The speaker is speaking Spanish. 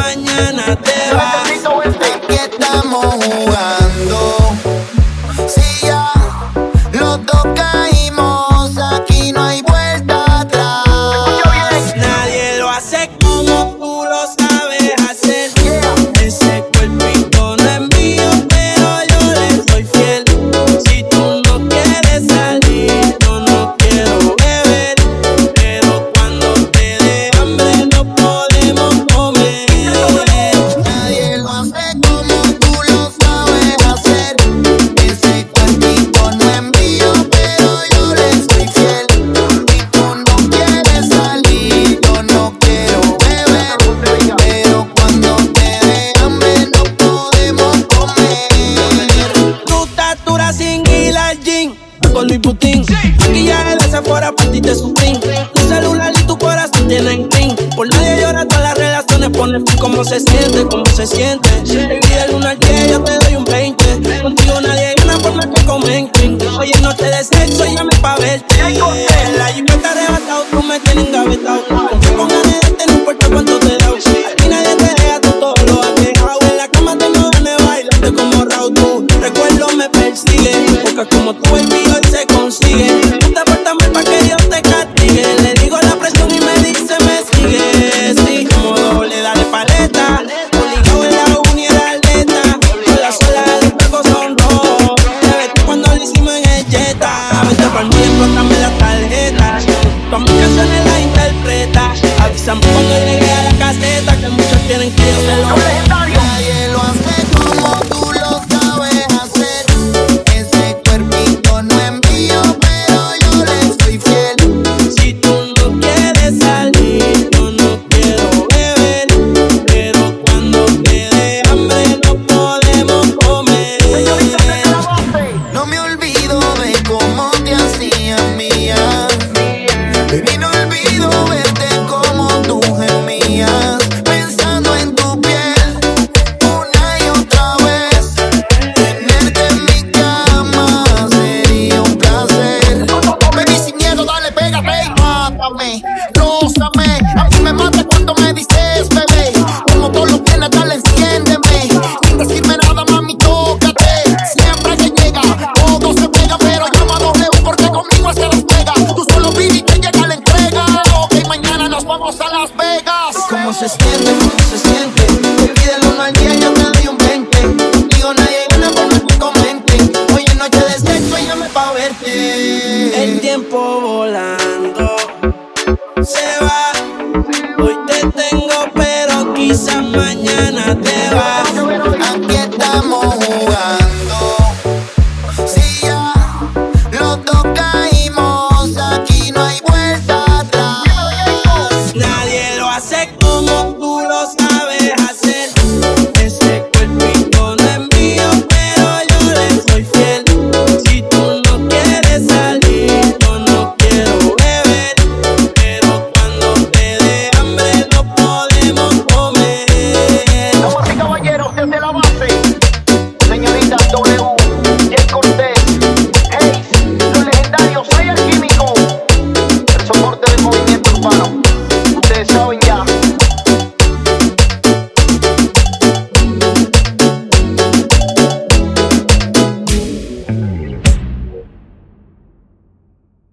mañana te vas. y te. Tu celular y tu corazón tienen pin. Por nadie llora todas las relaciones. Pone fin cómo se siente, cómo se siente. Te pide el 1 al yo te doy un 20. Contigo nadie gana por más que comenten. Oye, no te desecho, llame pa' verte. La lluvia te arrebatado, tú me tienes some El tiempo volando se va. Hoy te tengo, pero quizás mañana.